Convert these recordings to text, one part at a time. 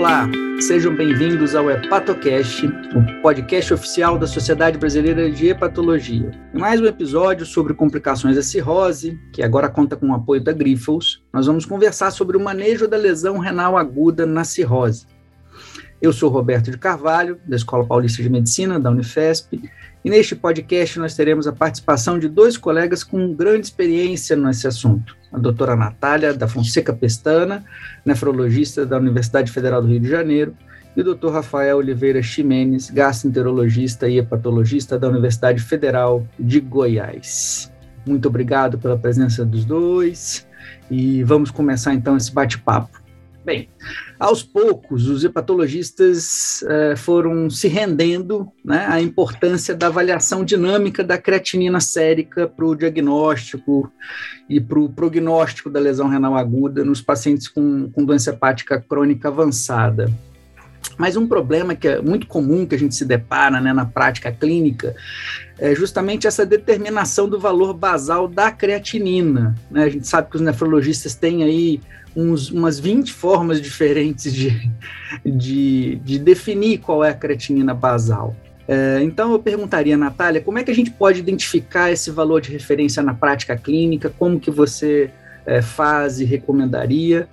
Olá, sejam bem-vindos ao HepatoCast, o podcast oficial da Sociedade Brasileira de Hepatologia. Mais um episódio sobre complicações da cirrose, que agora conta com o apoio da Grifols, nós vamos conversar sobre o manejo da lesão renal aguda na cirrose. Eu sou Roberto de Carvalho, da Escola Paulista de Medicina, da Unifesp, e neste podcast nós teremos a participação de dois colegas com grande experiência nesse assunto. A doutora Natália da Fonseca Pestana, nefrologista da Universidade Federal do Rio de Janeiro, e o doutor Rafael Oliveira Ximenes, gastroenterologista e hepatologista da Universidade Federal de Goiás. Muito obrigado pela presença dos dois e vamos começar então esse bate-papo. Bem, aos poucos, os hepatologistas eh, foram se rendendo né, à importância da avaliação dinâmica da creatinina sérica para o diagnóstico e para o prognóstico da lesão renal aguda nos pacientes com, com doença hepática crônica avançada. Mas um problema que é muito comum que a gente se depara né, na prática clínica é justamente essa determinação do valor basal da creatinina. Né? A gente sabe que os nefrologistas têm aí uns, umas 20 formas diferentes de, de, de definir qual é a creatinina basal. É, então eu perguntaria, Natália, como é que a gente pode identificar esse valor de referência na prática clínica? Como que você é, faz e recomendaria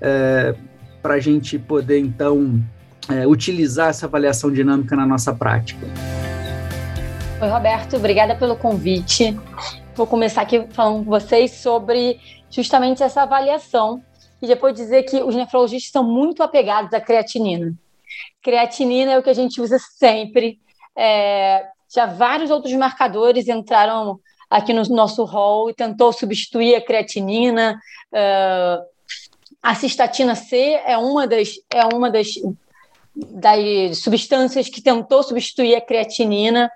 é, para a gente poder, então, é, utilizar essa avaliação dinâmica na nossa prática? Oi, Roberto, obrigada pelo convite. Vou começar aqui falando com vocês sobre justamente essa avaliação e depois dizer que os nefrologistas são muito apegados à creatinina. Creatinina é o que a gente usa sempre. É, já vários outros marcadores entraram aqui no nosso rol e tentou substituir a creatinina. Uh, a cistatina C é uma das, é uma das, das substâncias que tentou substituir a creatinina.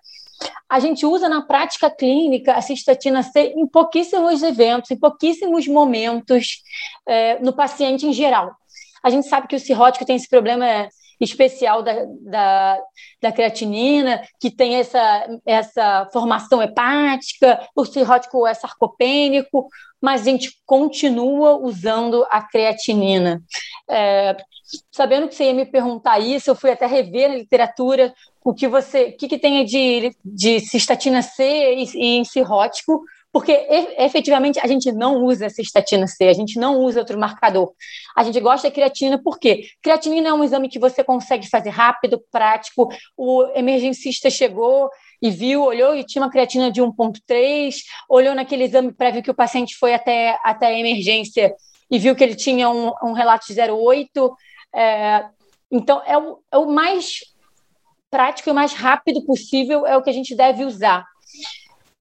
A gente usa na prática clínica a cistatina C em pouquíssimos eventos, em pouquíssimos momentos é, no paciente em geral. A gente sabe que o cirrótico tem esse problema especial da, da, da, creatinina, que tem essa, essa formação hepática, o cirrótico é sarcopênico, mas a gente continua usando a creatinina. É, sabendo que você ia me perguntar isso, eu fui até rever na literatura o que você, o que, que tem de, de cistatina C e, e em cirrótico, porque efetivamente a gente não usa cistatina C, a gente não usa outro marcador. A gente gosta da creatina porque creatinina é um exame que você consegue fazer rápido, prático. O emergencista chegou e viu, olhou e tinha uma creatina de 1,3, olhou naquele exame prévio que o paciente foi até, até a emergência e viu que ele tinha um, um relato de 0,8. É, então, é o, é o mais prático e mais rápido possível é o que a gente deve usar.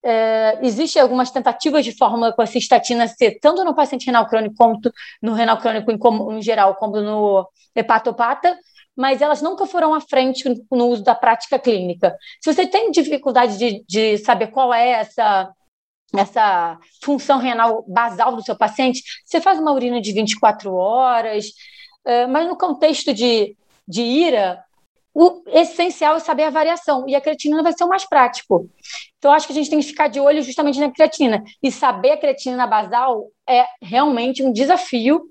É, Existem algumas tentativas de fórmula com a cistatina C, tanto no paciente renal crônico quanto no renal crônico em, em geral, como no hepatopata, mas elas nunca foram à frente no uso da prática clínica. Se você tem dificuldade de, de saber qual é essa essa função renal basal do seu paciente, você faz uma urina de 24 horas, é, mas no contexto de, de ira, o essencial é saber a variação, e a creatinina vai ser o mais prático. Então, acho que a gente tem que ficar de olho justamente na creatina. E saber a creatinina basal é realmente um desafio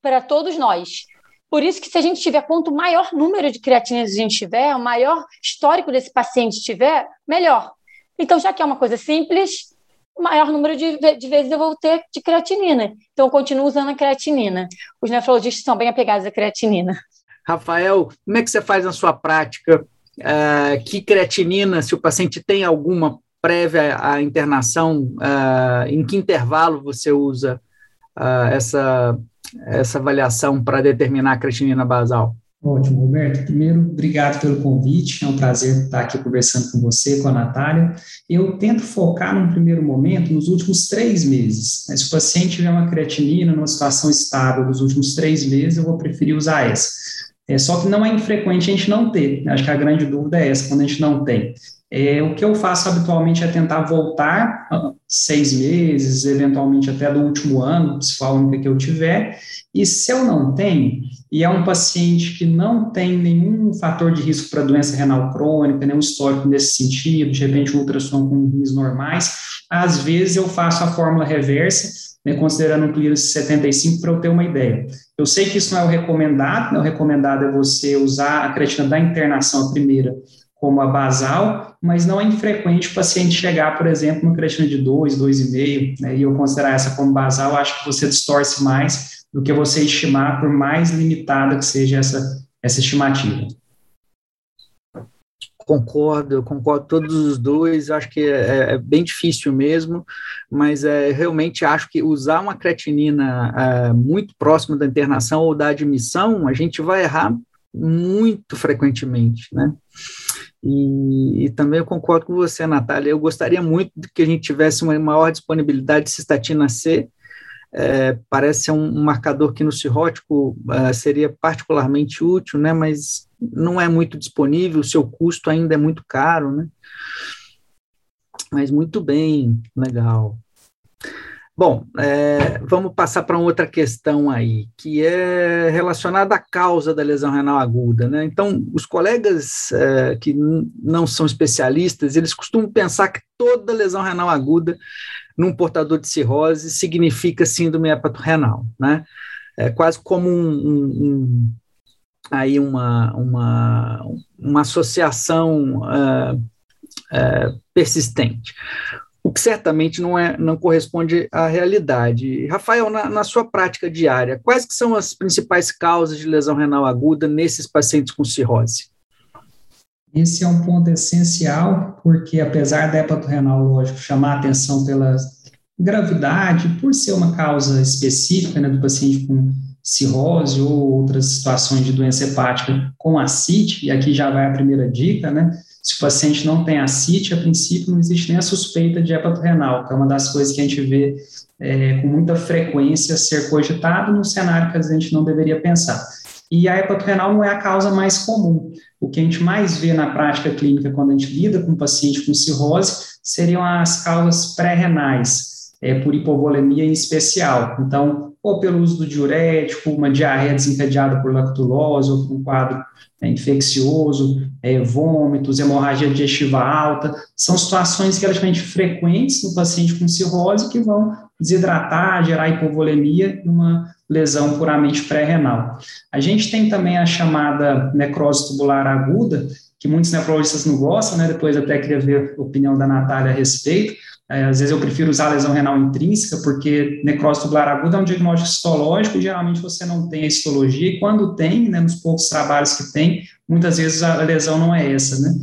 para todos nós. Por isso que se a gente tiver, quanto maior número de creatininas a gente tiver, o maior histórico desse paciente tiver, melhor. Então, já que é uma coisa simples, maior número de, de vezes eu vou ter de creatinina. Então, eu continuo usando a creatinina. Os nefrologistas são bem apegados à creatinina. Rafael, como é que você faz na sua prática? Uh, que creatinina, se o paciente tem alguma prévia à internação, uh, em que intervalo você usa uh, essa, essa avaliação para determinar a creatinina basal? Ótimo, Roberto. Primeiro, obrigado pelo convite. É um prazer estar aqui conversando com você, com a Natália. Eu tento focar num primeiro momento nos últimos três meses. Se o paciente tiver uma creatinina numa situação estável nos últimos três meses, eu vou preferir usar essa. É, só que não é infrequente a gente não ter. Acho que a grande dúvida é essa, quando a gente não tem. É, o que eu faço habitualmente é tentar voltar seis meses, eventualmente até do último ano, se for a única que eu tiver, e se eu não tenho, e é um paciente que não tem nenhum fator de risco para doença renal crônica, nenhum histórico nesse sentido, de repente um ultrassom com rins normais, às vezes eu faço a fórmula reversa, né, considerando um clearance 75 para eu ter uma ideia. Eu sei que isso não é o recomendado, né, o recomendado é você usar a creatina da internação, a primeira, como a basal, mas não é infrequente o paciente chegar, por exemplo, no creatina de 2, 2,5, né, e eu considerar essa como basal, acho que você distorce mais do que você estimar, por mais limitada que seja essa, essa estimativa. Concordo, eu concordo todos os dois, acho que é, é bem difícil mesmo, mas é, realmente acho que usar uma creatinina é, muito próxima da internação ou da admissão, a gente vai errar muito frequentemente, né? E, e, também eu concordo com você, Natália. Eu gostaria muito que a gente tivesse uma maior disponibilidade de cistatina C. É, parece ser um, um, marcador que no cirrótico uh, seria particularmente útil, né? Mas não é muito disponível, o seu custo ainda é muito caro, né? Mas muito bem, legal. Bom, é, vamos passar para outra questão aí, que é relacionada à causa da lesão renal aguda. Né? Então, os colegas é, que não são especialistas, eles costumam pensar que toda lesão renal aguda num portador de cirrose significa síndrome hepatorrenal, né? É quase como um, um, aí uma, uma, uma associação uh, uh, persistente o que certamente não, é, não corresponde à realidade. Rafael, na, na, sua prática diária, quais que são as principais causas de lesão renal aguda nesses pacientes com cirrose? Esse é um ponto essencial, porque apesar da hepatorrenal, lógico, chamar a atenção pela gravidade, por ser uma causa específica né, do paciente com cirrose ou outras situações de doença hepática com acite, e aqui já vai a primeira dica, né? Se o paciente não tem ascite, a princípio não existe nem a suspeita de hepatorrenal, que é uma das coisas que a gente vê é, com muita frequência ser cogitado num cenário que a gente não deveria pensar. E a hepatorrenal não é a causa mais comum. O que a gente mais vê na prática clínica quando a gente lida com um paciente com cirrose seriam as causas pré-renais, é, por hipovolemia em especial. Então, ou pelo uso do diurético, uma diarreia desencadeada por lactulose, ou um quadro é, infeccioso, é, vômitos, hemorragia digestiva alta, são situações relativamente frequentes no paciente com cirrose que vão desidratar, gerar hipovolemia e uma lesão puramente pré-renal. A gente tem também a chamada necrose tubular aguda, que muitos nefrologistas não gostam, né? Depois até queria ver a opinião da Natália a respeito, é, às vezes eu prefiro usar a lesão renal intrínseca, porque necrose tubular aguda é um diagnóstico histológico e geralmente você não tem a histologia, e quando tem, né, nos poucos trabalhos que tem, muitas vezes a lesão não é essa, né?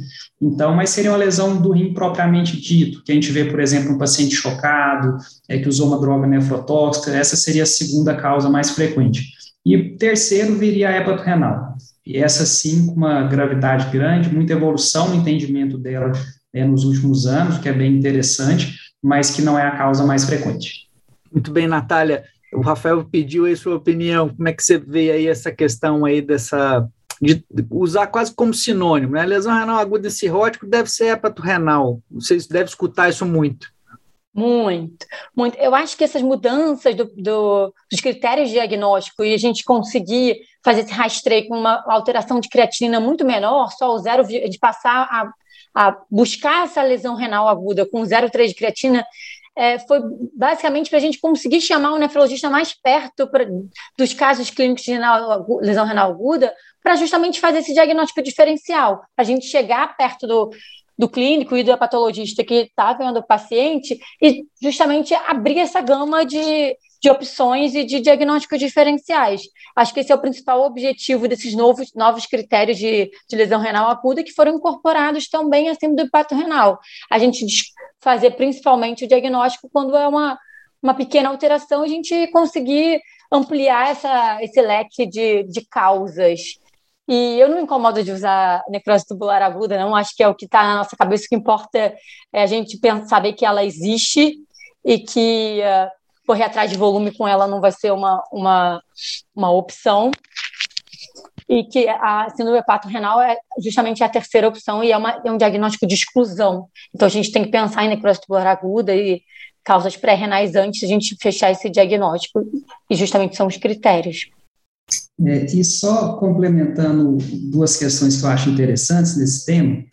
Então, mas seria uma lesão do rim propriamente dito, que a gente vê, por exemplo, um paciente chocado, é, que usou uma droga nefrotóxica, essa seria a segunda causa mais frequente. E terceiro viria a hepatorrenal. E essa sim, com uma gravidade grande, muita evolução no entendimento dela é, nos últimos anos, que é bem interessante, mas que não é a causa mais frequente. Muito bem, Natália. O Rafael pediu aí sua opinião. Como é que você vê aí essa questão aí dessa de usar quase como sinônimo, né? Lesão renal aguda cirrótico deve ser hepatorrenal. Vocês devem escutar isso muito. Muito, muito. Eu acho que essas mudanças do, do, dos critérios diagnósticos e a gente conseguir fazer esse rastreio com uma alteração de creatinina muito menor, só o zero, gente passar a a buscar essa lesão renal aguda com 0,3 de creatina é, foi basicamente para a gente conseguir chamar o nefrologista mais perto pra, dos casos clínicos de renal, lesão renal aguda, para justamente fazer esse diagnóstico diferencial, para a gente chegar perto do, do clínico e do patologista que está vendo o paciente e justamente abrir essa gama de, de opções e de diagnósticos diferenciais. Acho que esse é o principal objetivo desses novos, novos critérios de, de lesão renal aguda que foram incorporados também acima do impacto renal. A gente fazer principalmente o diagnóstico quando é uma, uma pequena alteração, a gente conseguir ampliar essa, esse leque de, de causas. E eu não me incomodo de usar necrose tubular aguda, não. Acho que é o que está na nossa cabeça. O que importa é a gente pensar, saber que ela existe e que uh, correr atrás de volume com ela não vai ser uma, uma, uma opção. e que a síndrome hepato-renal é justamente a terceira opção e é, uma, é um diagnóstico de exclusão. Então, a gente tem que pensar em necrose tubular aguda e causas pré-renais antes de a gente fechar esse diagnóstico, e justamente são os critérios. É, e só complementando duas questões que eu acho interessantes nesse tema,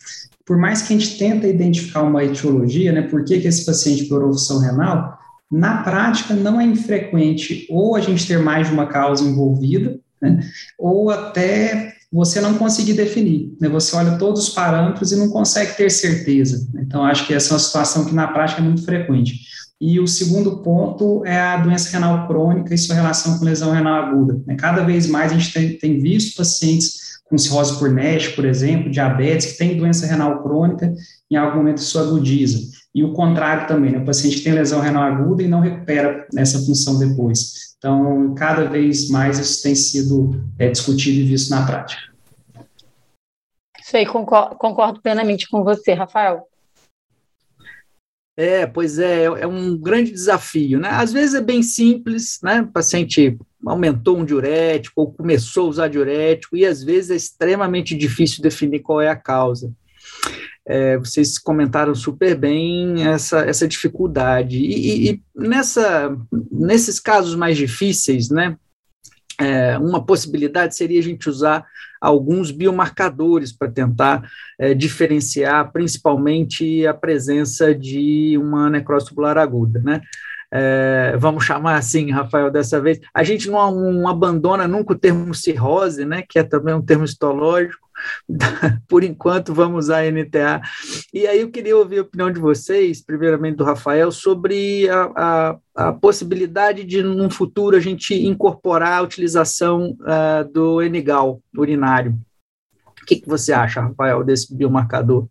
por mais que a gente tenta identificar uma etiologia, né, por que, que esse paciente piorou função renal, na prática não é infrequente ou a gente ter mais de uma causa envolvida, né, ou até você não conseguir definir, né, você olha todos os parâmetros e não consegue ter certeza. Então, acho que essa é uma situação que na prática é muito frequente. E o segundo ponto é a doença renal crônica e sua relação com lesão renal aguda. Né. Cada vez mais a gente tem, tem visto pacientes com cirrose por NASH, por exemplo, diabetes, que tem doença renal crônica, em algum momento isso agudiza. E o contrário também, né? o paciente tem lesão renal aguda e não recupera essa função depois. Então, cada vez mais isso tem sido é, discutido e visto na prática. Isso aí, concordo, concordo plenamente com você, Rafael. É, pois é, é um grande desafio, né? Às vezes é bem simples, né? O paciente aumentou um diurético ou começou a usar diurético, e às vezes é extremamente difícil definir qual é a causa. É, vocês comentaram super bem essa, essa dificuldade. E, e nessa, nesses casos mais difíceis, né, é, uma possibilidade seria a gente usar alguns biomarcadores para tentar é, diferenciar principalmente a presença de uma necrose tubular aguda, né? É, vamos chamar assim, Rafael, dessa vez, a gente não, não, abandona nunca o termo cirrose, né, que é também um termo histológico, por enquanto vamos usar NTA. E aí eu queria ouvir a opinião de vocês, primeiramente do Rafael, sobre a, a, a possibilidade de, num futuro, a gente incorporar a utilização uh, do NGAL urinário. O que, que você acha, Rafael, desse biomarcador?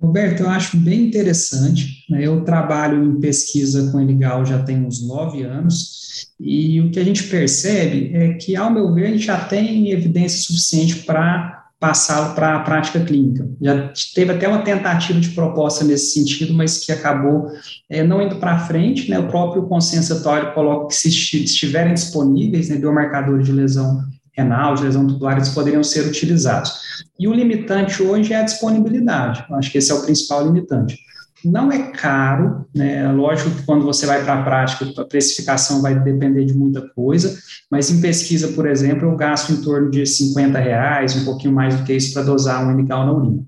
Roberto, eu acho bem interessante. Né? Eu trabalho em pesquisa com Eligal já tem uns nove anos, e o que a gente percebe é que, ao meu ver, a gente já tem evidência suficiente para passá-lo para a prática clínica. Já teve até uma tentativa de proposta nesse sentido, mas que acabou é, não indo para frente. Né? O próprio consenso atual coloca que, se estiverem disponíveis né, biomarcadores de lesão renal, de lesão tubular, eles poderiam ser utilizados. E o limitante hoje é a disponibilidade. Eu acho que esse é o principal limitante. Não é caro, né? Lógico que quando você vai para a prática, a precificação vai depender de muita coisa, mas em pesquisa, por exemplo, eu gasto em torno de 50 reais, um pouquinho mais do que isso, para dosar um mg na urina.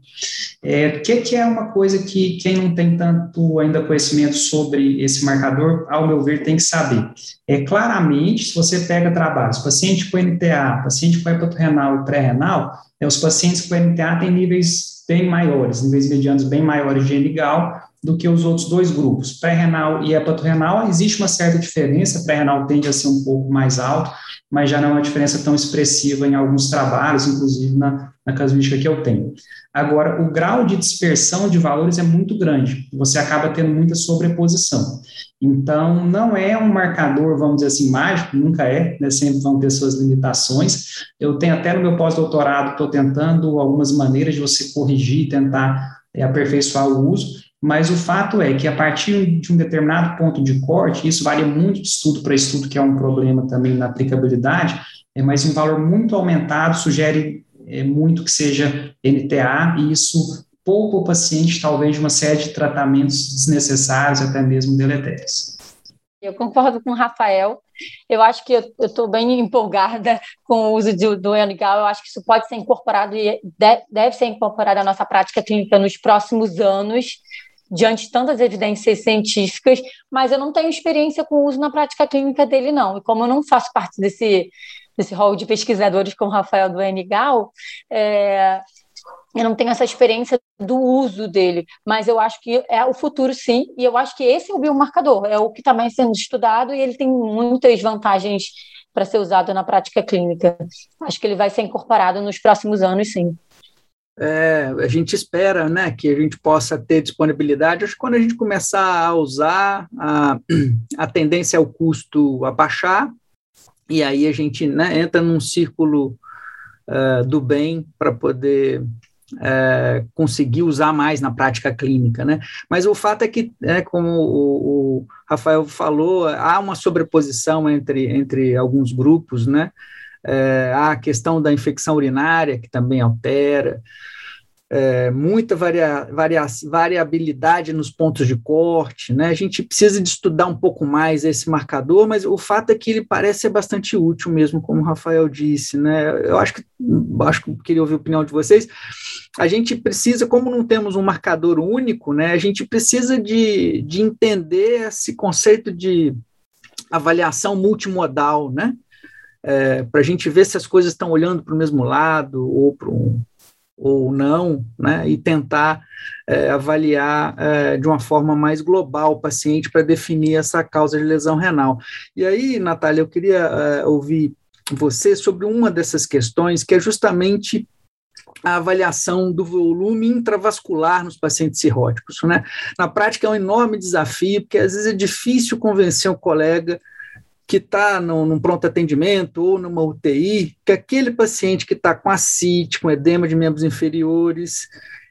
É, que, que é uma coisa que quem não tem tanto ainda conhecimento sobre esse marcador, ao meu ver, tem que saber? É claramente, se você pega trabalhos, paciente com NTA, paciente com hepato-renal e pré-renal, é, os pacientes com NTA têm níveis bem maiores, níveis medianos bem maiores de NGAL do que os outros dois grupos. Pré-renal e hepato-renal, existe uma certa diferença, pré-renal tende a ser um pouco mais alto, mas já não é uma diferença tão expressiva em alguns trabalhos, inclusive na, na casuística que eu tenho. Agora, o grau de dispersão de valores é muito grande, você acaba tendo muita sobreposição. Então, não é um marcador, vamos dizer assim, mágico, nunca é, né? sempre vão ter suas limitações. Eu tenho até no meu pós-doutorado, estou tentando algumas maneiras de você corrigir, tentar é, aperfeiçoar o uso, mas o fato é que a partir de um determinado ponto de corte, isso varia muito de estudo para estudo, que é um problema também na aplicabilidade, é, mas um valor muito aumentado sugere é, muito que seja NTA, e isso poupa o paciente, talvez, de uma série de tratamentos desnecessários, até mesmo deletérios. Eu concordo com o Rafael. Eu acho que eu estou bem empolgada com o uso do, do Enigal. Eu acho que isso pode ser incorporado e deve ser incorporado à nossa prática clínica nos próximos anos, diante de tantas evidências científicas, mas eu não tenho experiência com o uso na prática clínica dele, não. E como eu não faço parte desse, desse rol de pesquisadores como Rafael do Enigal, é, eu não tenho essa experiência do uso dele, mas eu acho que é o futuro sim, e eu acho que esse é o biomarcador, é o que está mais sendo estudado e ele tem muitas vantagens para ser usado na prática clínica. Acho que ele vai ser incorporado nos próximos anos, sim. É, a gente espera né, que a gente possa ter disponibilidade. Acho que quando a gente começar a usar, a, a tendência é o custo a baixar, e aí a gente né, entra num círculo uh, do bem para poder é, conseguir usar mais na prática clínica, né? Mas o fato é que, é, como o, o, Rafael falou, há uma sobreposição entre, entre alguns grupos, né? É, há a questão da infecção urinária, que também altera, é, muita varia, varia, variabilidade nos pontos de corte, né? A gente precisa de estudar um pouco mais esse marcador, mas o fato é que ele parece ser bastante útil mesmo, como o Rafael disse, né? Eu acho que acho que queria ouvir a opinião de vocês. A gente precisa, como não temos um marcador único, né? A gente precisa de, de entender esse conceito de avaliação multimodal, né? É, para a gente ver se as coisas estão olhando para o mesmo lado ou para um ou não, né, e tentar é, avaliar é, de uma forma mais global o paciente para definir essa causa de lesão renal. E aí, Natália, eu queria é, ouvir você sobre uma dessas questões, que é justamente a avaliação do volume intravascular nos pacientes cirróticos. Né? Na prática é um enorme desafio, porque às vezes é difícil convencer um colega que está num pronto atendimento ou numa UTI, que aquele paciente que está com ascite, com edema de membros inferiores,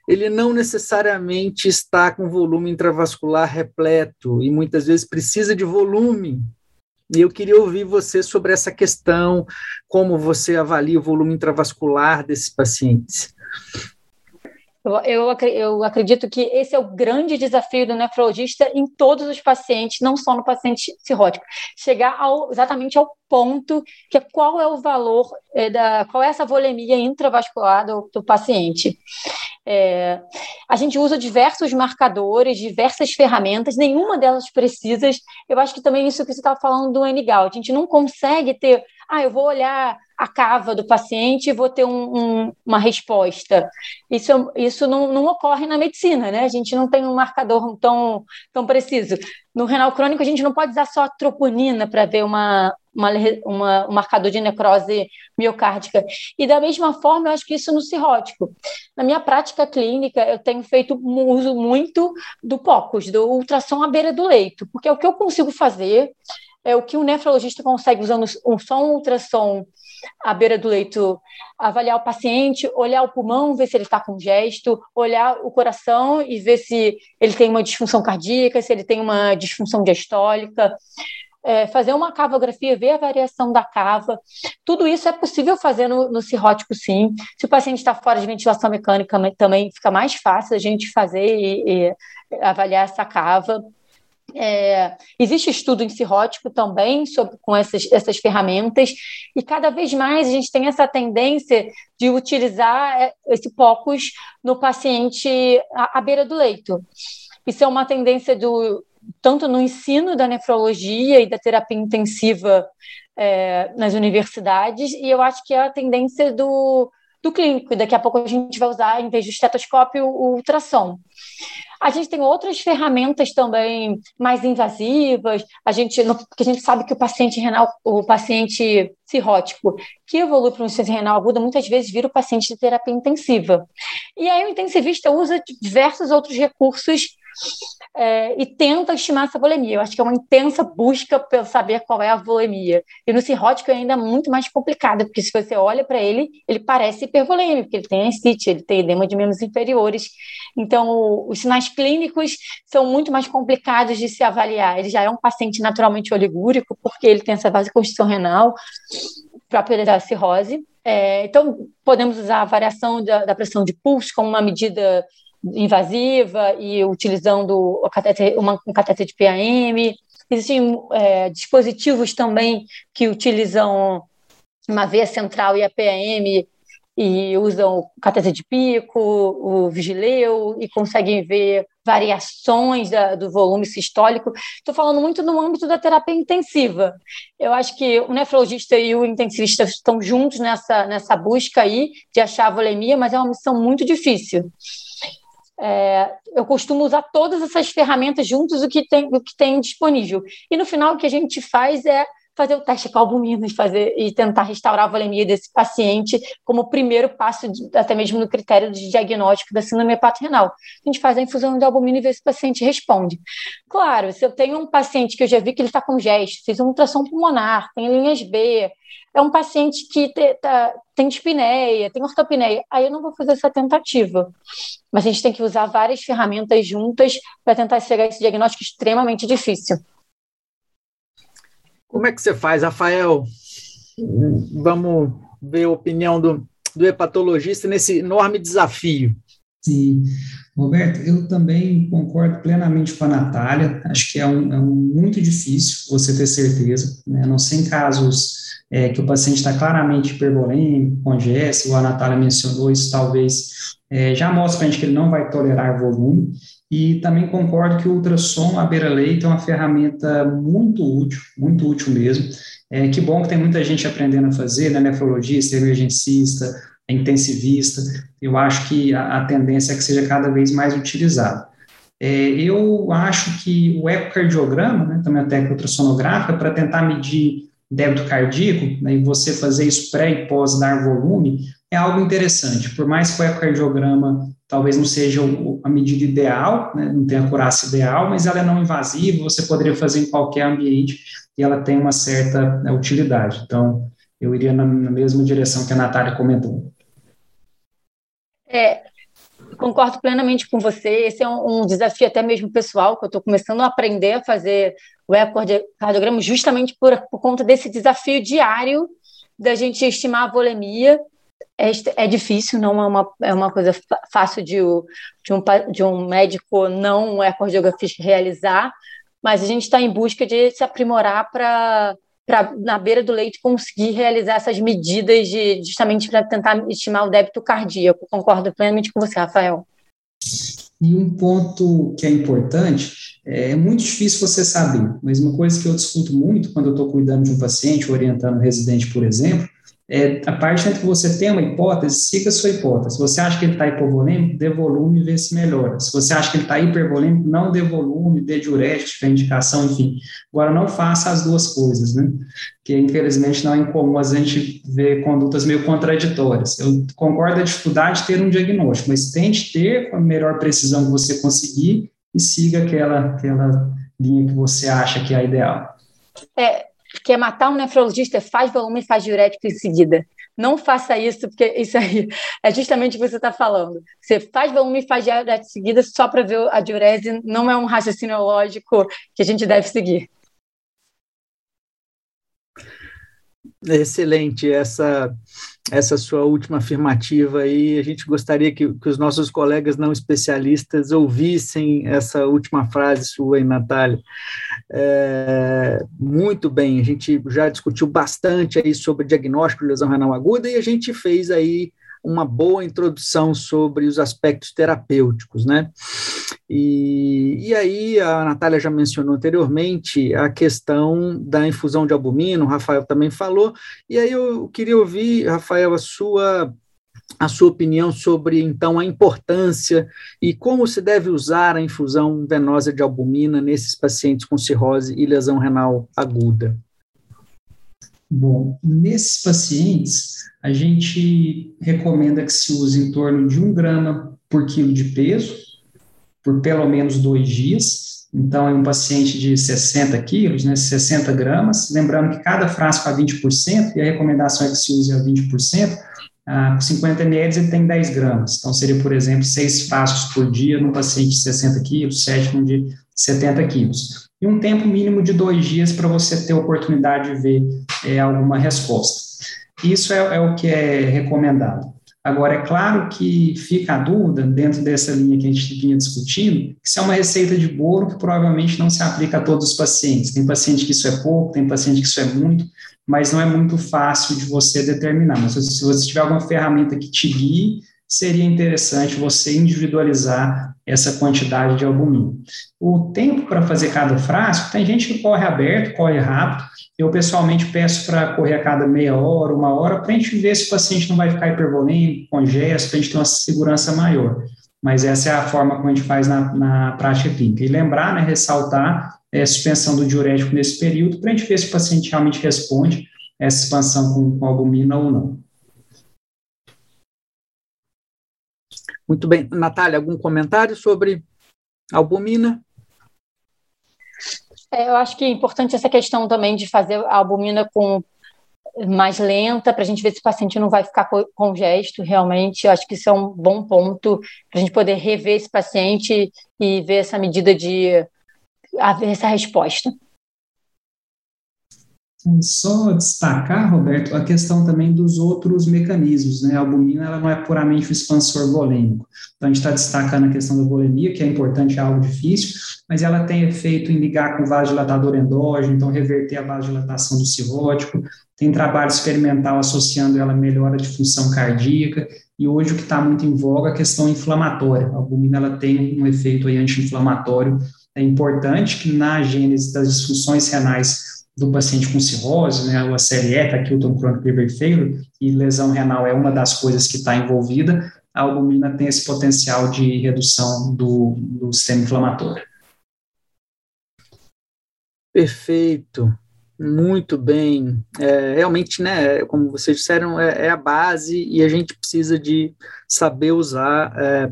ele não necessariamente está com volume intravascular repleto e muitas vezes precisa de volume. E eu queria ouvir você sobre essa questão, como você avalia o volume intravascular desses pacientes. Eu, eu, acredito que esse é o grande desafio do nefrologista em todos os pacientes, não só no paciente cirrótico. Chegar ao, exatamente ao ponto que é qual é o valor, é, da, qual é essa volemia intravascular do, do paciente. É, a gente usa diversos marcadores, diversas ferramentas, nenhuma delas precisas. Eu acho que também isso que você estava falando do NGAL, a gente não consegue ter, ah, eu vou olhar a cava do paciente e vou ter um, um, uma resposta. Isso, isso não, não, ocorre na medicina, né? A gente não tem um marcador tão, tão preciso. No renal crônico, a gente não pode usar só a troponina para ver uma, uma, uma, um marcador de necrose miocárdica. E da mesma forma, eu acho que isso no cirrótico. Na minha prática clínica, eu tenho feito uso muito do POCUS, do ultrassom à beira do leito, porque é o que eu consigo fazer é o que o nefrologista consegue usando um, só um ultrassom à beira do leito, avaliar o paciente, olhar o pulmão, ver se ele está com gesto, olhar o coração e ver se ele tem uma disfunção cardíaca, se ele tem uma disfunção diastólica. É, fazer uma cavografia, ver a variação da cava. Tudo isso é possível fazer no, no cirrótico, sim. Se o paciente está fora de ventilação mecânica, também fica mais fácil a gente fazer e, e avaliar essa cava. É, existe estudo em cirrótico também sobre, com essas, essas ferramentas, e cada vez mais a gente tem essa tendência de utilizar é, esse POCUS no paciente à, à beira do leito. Isso é uma tendência do, tanto no ensino da nefrologia e da terapia intensiva é, nas universidades, e eu acho que é a tendência do, do clínico, e daqui a pouco a gente vai usar, em vez do estetoscópio, o ultrassom. A gente tem outras ferramentas também mais invasivas, a gente, porque a gente sabe que o paciente renal, o paciente cirrótico que evolui para uma insuficiência renal aguda, muitas vezes vira o paciente de terapia intensiva. E aí o intensivista usa diversos outros recursos é, e tenta estimar essa volemia. Eu acho que é uma intensa busca pelo saber qual é a volemia. E no cirrótico é ainda muito mais complicado, porque se você olha para ele, ele parece hipervolêmico, porque ele tem ascite, ele tem edema de membros inferiores. Então, os sinais clínicos são muito mais complicados de se avaliar. Ele já é um paciente naturalmente oligúrico, porque ele tem essa vasoconstrição renal própria da cirrose. É, então, podemos usar a variação da, da pressão de pulso como uma medida invasiva e utilizando uma, um catéter de PAM. Existem é, dispositivos também que utilizam uma veia central e a PAM e usam o catéter de pico, o vigileu e conseguem ver variações da, do volume sistólico. Estou falando muito no âmbito da terapia intensiva. Eu acho que o nefrologista e o intensivista estão juntos nessa, nessa busca aí de achar a volemia, mas é uma missão muito difícil. É, eu costumo usar todas essas ferramentas juntos o que tem, o que tem disponível. E no final o que a gente faz é fazer o teste com albumina e fazer e tentar restaurar a volemia desse paciente como primeiro passo de, até mesmo no critério de diagnóstico da síndrome hepatorenal. A gente faz a infusão de albumina e vê se o paciente responde. Claro, se eu tenho um paciente que eu já vi que ele está com gesto, fiz um ultrassom pulmonar, tem linhas B, é um paciente que te, tá, tem dispneia, tem ortopneia, aí eu não vou fazer essa tentativa. Mas a gente tem que usar várias ferramentas juntas para tentar chegar a esse diagnóstico extremamente difícil. Como é que você faz, Rafael? vamos ver a opinião do, do hepatologista nesse enorme desafio. Sim, Roberto, eu também concordo plenamente com a Natália. Acho que é, um, é um muito difícil você ter certeza, né? não sei em casos é, que o paciente está claramente hipervolêmico, congesta, a Natália mencionou, isso talvez é, já mostra para a gente que ele não vai tolerar volume. E também concordo que o ultrassom à beira-leito é uma ferramenta muito útil, muito útil mesmo. É, que bom que tem muita gente aprendendo a fazer, né, nefrologista, emergencista, intensivista. Eu acho que a, a tendência é que seja cada vez mais utilizado. É, eu acho que o ecocardiograma, né, também a técnica ultrassonográfica, para tentar medir débito cardíaco, né, e você fazer isso pré e pós dar volume, é algo interessante. Por mais que o ecocardiograma talvez não seja a medida ideal, né, não tenha a curaça ideal, mas ela é não invasiva, você poderia fazer em qualquer ambiente e ela tem uma certa né, utilidade. Então, eu iria na, na mesma direção que a Natália comentou. É, concordo plenamente com você. Esse é um, um desafio até mesmo pessoal, que eu estou começando a aprender a fazer o ecocardiograma justamente por, por conta desse desafio diário da gente estimar a volemia é, é difícil, não é uma, é uma coisa fácil de, de, um, de um médico não ecocardiografista realizar, mas a gente está em busca de se aprimorar para na beira do leite conseguir realizar essas medidas de justamente para tentar estimar o débito cardíaco. Concordo plenamente com você, Rafael. E um ponto que é importante, é muito difícil você saber, mas uma coisa que eu discuto muito quando eu estou cuidando de um paciente, orientando um residente, por exemplo, é, a partir do que você tem uma hipótese, siga a sua hipótese. Se você acha que ele está hipovolêmico, dê volume e vê se melhora. Se você acha que ele está hipervolêmico, não dê volume, dê diurético, indicação, enfim. Agora, não faça as duas coisas, né? Que infelizmente não é incomum a gente ver condutas meio contraditórias. Eu concordo com a dificuldade de ter um diagnóstico, mas tente ter com a melhor precisão que você conseguir e siga aquela, aquela linha que você acha que é a ideal. É, que é matar um nefrologista, faz volume e faz diurético em seguida. Não faça isso, porque isso aí é justamente o que você está falando. Você faz volume e faz diurético em seguida só para ver a diurese, não é um raciocínio lógico que a gente deve seguir. Excelente essa essa sua última afirmativa aí. A gente gostaria que, que, os nossos colegas não especialistas ouvissem essa última frase sua aí, Natália. É, muito bem, a gente já discutiu bastante aí sobre diagnóstico de lesão renal aguda e a gente fez aí uma boa introdução sobre os aspectos terapêuticos, né? E, e aí, a Natália já mencionou anteriormente a questão da infusão de albumina, o Rafael também falou, e aí eu queria ouvir, Rafael, a sua a sua opinião sobre, então, a importância e como se deve usar a infusão venosa de albumina nesses pacientes com cirrose e lesão renal aguda. Bom, nesses pacientes, a gente recomenda que se use em torno de um grama por quilo de peso, por pelo menos dois dias. Então, em um paciente de 60 quilos, né, 60 gramas, lembrando que cada frasco a 20%, e a recomendação é que se use a 20%, ah, com 50 ml ele tem 10 gramas. Então, seria, por exemplo, seis frascos por dia num paciente de 60 quilos, sete num de 70 quilos. E um tempo mínimo de dois dias para você ter oportunidade de ver é, alguma resposta. Isso é, é o que é recomendado. Agora, é claro que fica a dúvida, dentro dessa linha que a gente vinha discutindo, que isso é uma receita de bolo que provavelmente não se aplica a todos os pacientes. Tem paciente que isso é pouco, tem paciente que isso é muito, mas não é muito fácil de você determinar. Mas se você tiver alguma ferramenta que te guie, seria interessante você individualizar essa quantidade de albumina. O tempo para fazer cada frasco, tem gente que corre aberto, corre rápido, eu, pessoalmente, peço para correr a cada meia hora, uma hora, para a gente ver se o paciente não vai ficar hipervolêmico, congesto, para a gente ter uma segurança maior. Mas essa é a forma como a gente faz na, na prática clínica. E lembrar, né, ressaltar é, suspensão do diurético nesse período, para a gente ver se o paciente realmente responde essa expansão com, com albumina ou não. Muito bem. Natália, algum comentário sobre albumina? É, eu acho que é importante essa questão também de fazer a albumina com mais lenta, para a gente ver se o paciente não vai ficar com gesto, realmente. Eu acho que isso é um bom ponto para a gente poder rever esse paciente e ver essa medida de haver essa resposta. Só destacar, Roberto, a questão também dos outros mecanismos, né? A albumina ela não é puramente o expansor volêmico. Então, a gente está destacando a questão da volemia, que é importante, é algo difícil, mas ela tem efeito em ligar com o vasodilatador endógeno, então reverter a vasodilatação do cirrótico. Tem trabalho experimental associando ela à melhora de função cardíaca, e hoje o que está muito em voga é a questão inflamatória. A albumina ela tem um efeito anti-inflamatório. É importante que na gênese das disfunções renais do paciente com cirrose, né, a série E, Taquilton Chronic Liver Failure, e lesão renal é uma das coisas que está envolvida, a albumina tem esse potencial de redução do, do sistema inflamatório. Perfeito, muito bem. É, realmente, né, como vocês disseram, é, é, a base e a gente precisa de saber usar é,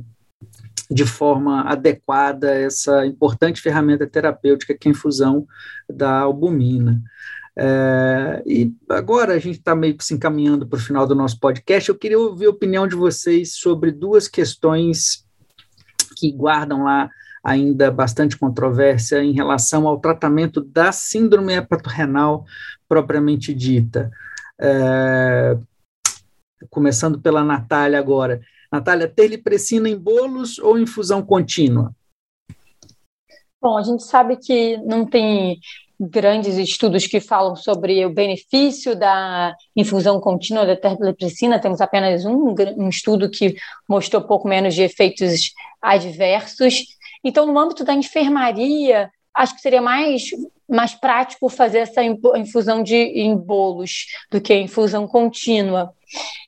de forma adequada essa importante ferramenta terapêutica que é a infusão da albumina. É, e agora a gente está meio que se encaminhando para o final do nosso podcast. Eu queria ouvir a opinião de vocês sobre duas questões que guardam lá ainda bastante controvérsia em relação ao tratamento da síndrome hepatorrenal propriamente dita. É, começando pela Natália agora. Natália, terlipressina em bolos ou infusão contínua? Bom, a gente sabe que não tem grandes estudos que falam sobre o benefício da infusão contínua da terlipressina. Temos apenas um, um estudo que mostrou pouco menos de efeitos adversos. Então, no âmbito da enfermaria, acho que seria mais, mais prático fazer essa infusão de, em bolos do que infusão contínua.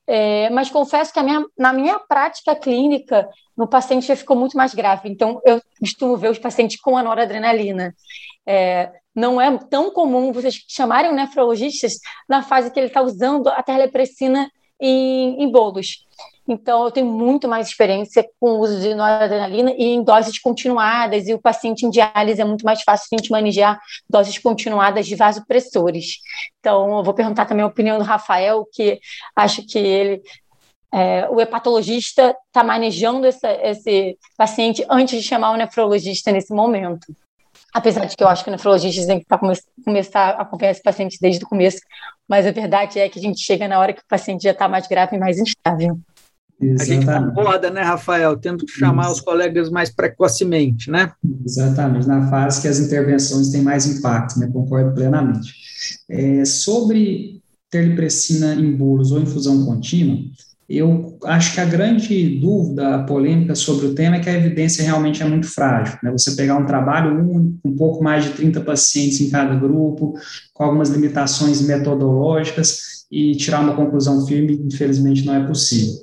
É, mas confesso que minha, na minha prática clínica, no paciente já ficou muito mais grave. Então, eu costumo ver os pacientes com a noradrenalina. É, não é tão comum vocês chamarem nefrologistas na fase que ele está usando a terlepressina em, em bolos. Então, eu tenho muito mais experiência com o uso de noradrenalina e em doses continuadas, e o paciente em diálise é muito mais fácil a gente manejar doses continuadas de vasopressores. Então, eu vou perguntar também a opinião do Rafael, que acho que ele é, o hepatologista está manejando essa, esse paciente antes de chamar o nefrologista nesse momento. Apesar de que eu acho que o nefrologista tem que tá come começar a acompanhar esse paciente desde o começo, mas a verdade é que a gente chega na hora que o paciente já está mais grave e mais instável. Exatamente. A gente concorda, né, Rafael? Tendo que chamar Isso. os colegas mais precocemente, né? Exatamente, na fase que as intervenções têm mais impacto, né? Concordo plenamente. É, sobre terlipressina em bolos ou infusão contínua, eu acho que a grande dúvida, a polêmica sobre o tema é que a evidência realmente é muito frágil. Né? Você pegar um trabalho único, um pouco mais de 30 pacientes em cada grupo, com algumas limitações metodológicas, e tirar uma conclusão firme, infelizmente, não é possível.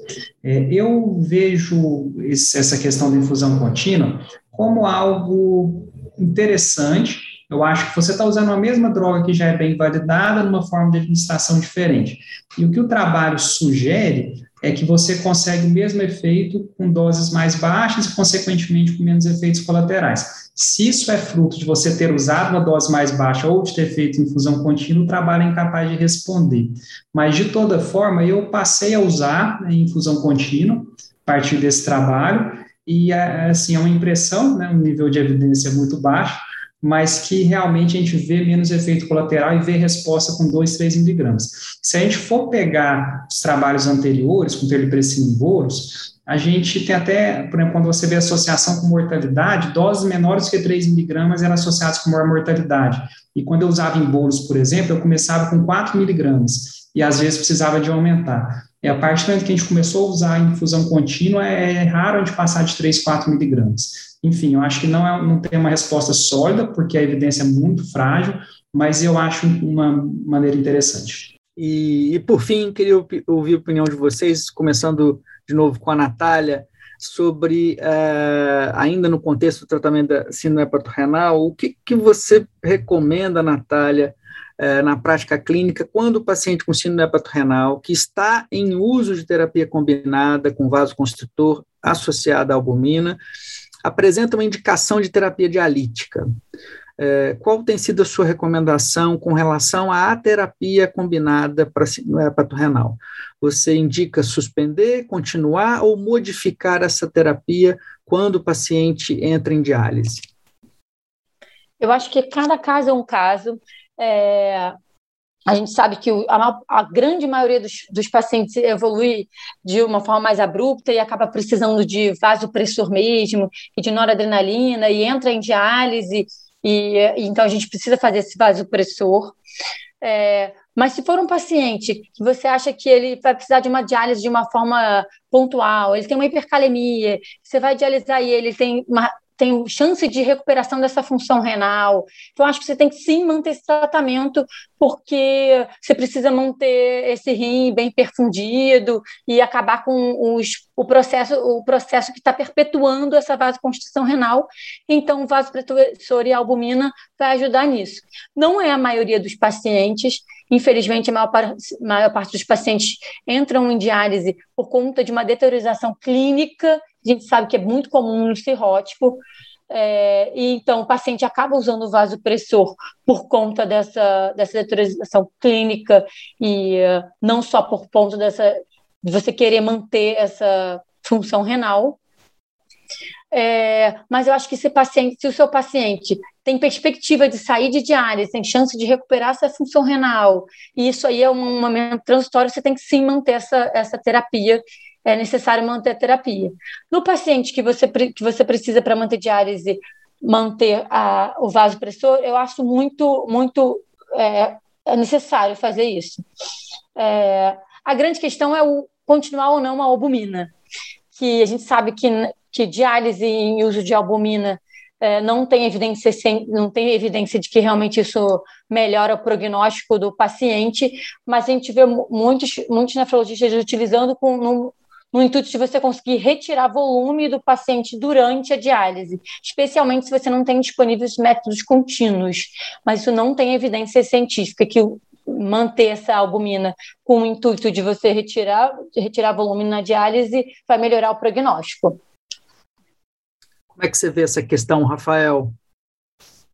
É, eu vejo esse, essa questão da infusão contínua como algo interessante. Eu acho que você está usando a mesma droga que já é bem validada, numa forma de administração diferente. E o que o trabalho sugere é que você consegue o mesmo efeito com doses mais baixas e, consequentemente, com menos efeitos colaterais. Se isso é fruto de você ter usado uma dose mais baixa ou de ter feito infusão contínua, o trabalho é incapaz de responder. Mas, de toda forma, eu passei a usar a infusão contínua a partir desse trabalho, e, assim, é uma impressão, né, um nível de evidência muito baixo, mas que realmente a gente vê menos efeito colateral e vê resposta com 2, 3 miligramas. Se a gente for pegar os trabalhos anteriores, com terlipressina em bolos, a gente tem até, por exemplo, quando você vê associação com mortalidade, doses menores que 3 miligramas eram associadas com maior mortalidade. E quando eu usava em bolos, por exemplo, eu começava com 4 miligramas e às vezes precisava de aumentar. E a partir do momento que a gente começou a usar a infusão contínua, é raro a gente passar de 3, 4 miligramas. Enfim, eu acho que não, é, não tem uma resposta sólida, porque a evidência é muito frágil, mas eu acho uma maneira interessante. E, e por fim, queria ouvir a opinião de vocês, começando de novo com a Natália, sobre, uh, ainda no contexto do tratamento da síndrome hepatorrenal, o que, que você recomenda, Natália, uh, na prática clínica, quando o paciente com síndrome hepatorrenal, que está em uso de terapia combinada com vasoconstritor associada à albumina, apresenta uma indicação de terapia dialítica. É, qual tem sido a sua recomendação com relação à terapia combinada para no hepato renal? Você indica suspender, continuar ou modificar essa terapia quando o paciente entra em diálise? Eu acho que cada caso é um caso. É, a gente sabe que a, a grande maioria dos, dos, pacientes evolui de uma forma mais abrupta e acaba precisando de vasopressor mesmo, e de noradrenalina, e entra em diálise, e, e então a gente precisa fazer esse vasopressor. É, mas se for um paciente que você acha que ele vai precisar de uma diálise de uma forma pontual, ele tem uma hipercalemia, você vai dialisar ele, ele tem uma tem chance de recuperação dessa função renal. Então, acho que você tem que sim manter esse tratamento, porque você precisa manter esse rim bem perfundido e acabar com os, o processo, o processo que está perpetuando essa vasoconstrição renal. Então, o vasopressor e a albumina vai ajudar nisso. Não é a maioria dos pacientes, infelizmente, a maior, maior parte dos pacientes entram em diálise por conta de uma deteriorização clínica a gente sabe que é muito comum no cirrótico, é, e então o paciente acaba usando o vasopressor por conta dessa, dessa deterioração clínica e uh, não só por conta dessa de você querer manter essa função renal. É, mas eu acho que se, paciente, se o seu paciente tem perspectiva de sair de diálise, tem chance de recuperar essa função renal, e isso aí é um momento transitório, você tem que sim manter essa, essa terapia é necessário manter a terapia. No paciente que você, que você precisa para manter diálise, manter a, o vasopressor, eu acho muito, muito é, é necessário fazer isso. É, a grande questão é o continuar ou não a albumina, que a gente sabe que, que diálise em uso de albumina é, não tem evidência não tem evidência de que realmente isso melhora o prognóstico do paciente, mas a gente vê muitos, muitos nefrologistas utilizando com, no intuito de você conseguir retirar volume do paciente durante a diálise, especialmente se você não tem disponíveis métodos contínuos. Mas isso não tem evidência científica que manter essa albumina com o intuito de você retirar, retirar volume na diálise vai melhorar o prognóstico. Como é que você vê essa questão, Rafael?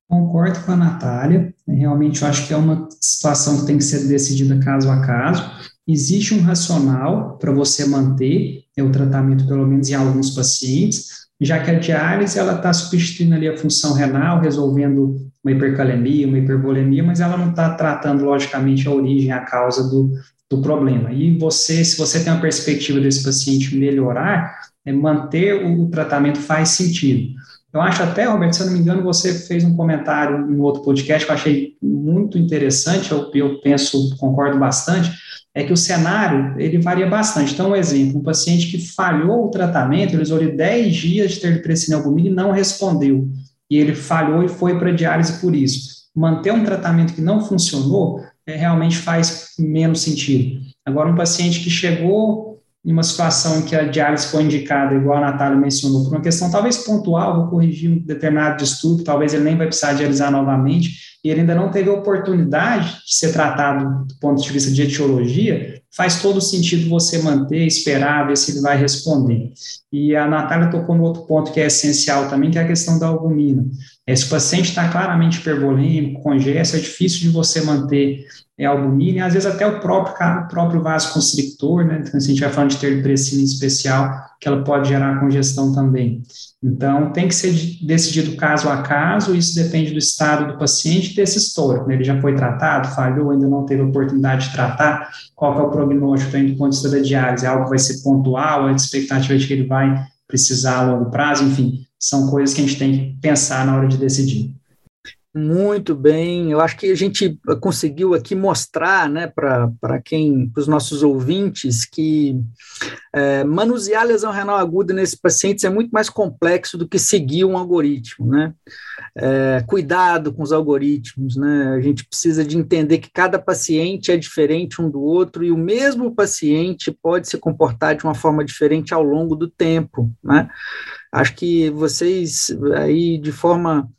Concordo com a Natália. Realmente, eu acho que é uma situação que tem que ser decidida caso a caso. Existe um racional para você manter né, o tratamento, pelo menos em alguns pacientes, já que a diálise ela está substituindo ali a função renal, resolvendo uma hipercalemia, uma hipervolemia, mas ela não está tratando, logicamente, a origem, a causa do, do problema. E você, se você tem uma perspectiva desse paciente melhorar, é, manter o, o tratamento faz sentido. Eu acho até, Roberto, se eu não me engano, você fez um comentário em outro podcast que eu achei muito interessante, eu, eu penso, concordo bastante, é que o cenário, ele varia bastante. Então, um exemplo, um paciente que falhou o tratamento, ele usou 10 dias de terlipressina albumina e não respondeu, e ele falhou e foi para diálise por isso. Manter um tratamento que não funcionou, é, realmente faz menos sentido. Agora, um paciente que chegou em uma situação em que a diálise foi indicada, igual a Natália mencionou, por uma questão talvez pontual, vou corrigir um determinado distúrbio, talvez ele nem vai precisar dialisar novamente, e ele ainda não teve a oportunidade de ser tratado do ponto de vista de etiologia, faz todo sentido você manter, esperar, ver se ele vai responder. E a Natália tocou no outro ponto que é essencial também, que é a questão da albumina. É, se o paciente está claramente hipervolêmico, congesto, é difícil de você manter é, albumina, e às vezes até o próprio, o próprio né? Então, se a gente vai falando de terlipressina em especial, que ela pode gerar congestão também. Então, tem que ser decidido caso a caso, isso depende do estado do paciente e desse histórico. Né? Ele já foi tratado, falhou, ainda não teve oportunidade de tratar, qual é o prognóstico tá, do ponto de vista da diálise? É algo que vai ser pontual, a expectativa de que ele vai precisar a longo prazo, enfim, são coisas que a gente tem que pensar na hora de decidir. Muito bem, eu acho que a gente conseguiu aqui mostrar né, para quem, para os nossos ouvintes, que é, manusear lesão renal aguda nesses pacientes é muito mais complexo do que seguir um algoritmo. Né? É, cuidado com os algoritmos, né? a gente precisa de entender que cada paciente é diferente um do outro e o mesmo paciente pode se comportar de uma forma diferente ao longo do tempo. Né? Acho que vocês aí, de forma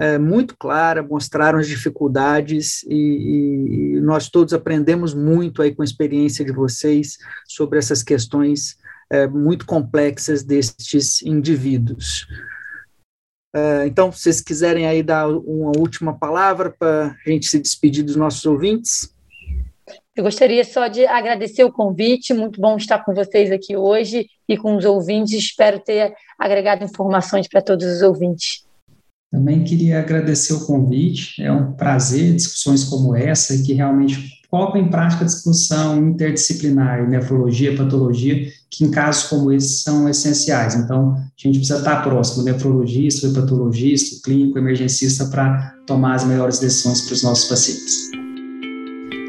é, muito clara, mostraram as dificuldades e, e, nós todos aprendemos muito aí com a experiência de vocês sobre essas questões é, muito complexas destes indivíduos. É, então, se vocês quiserem aí dar uma última palavra para a gente se despedir dos nossos ouvintes. Eu gostaria só de agradecer o convite, muito bom estar com vocês aqui hoje e com os ouvintes. Espero ter agregado informações para todos os ouvintes. Também queria agradecer o convite, é um prazer discussões como essa, que realmente coloca em prática a discussão interdisciplinar, nefrologia, patologia, que em casos como esse são essenciais. Então, a gente precisa estar próximo nefrologista, hepatologista, clínico, emergencista, para tomar as melhores decisões para os nossos pacientes.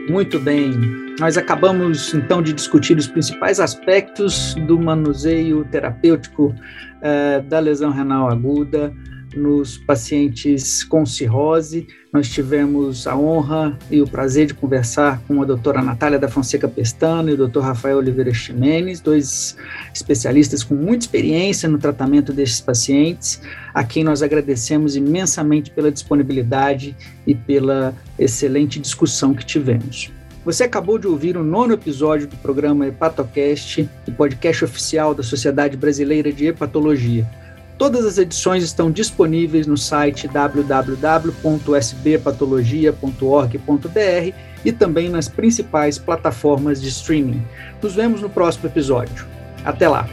Muito bem. Nós acabamos então de discutir os principais aspectos do manuseio terapêutico eh, da lesão renal aguda, nos pacientes com cirrose. Nós tivemos a honra e o prazer de conversar com a doutora Natália da Fonseca Pestano e o doutor Rafael Oliveira Ximenes, dois especialistas com muita experiência no tratamento desses pacientes, a quem nós agradecemos imensamente pela disponibilidade e pela excelente discussão que tivemos. Você acabou de ouvir o nono episódio do programa Hepatocast, o podcast oficial da Sociedade Brasileira de Hepatologia. Todas as edições estão disponíveis no site www.sbpatologia.org.br e também nas principais plataformas de streaming. Nos vemos no próximo episódio. Até lá!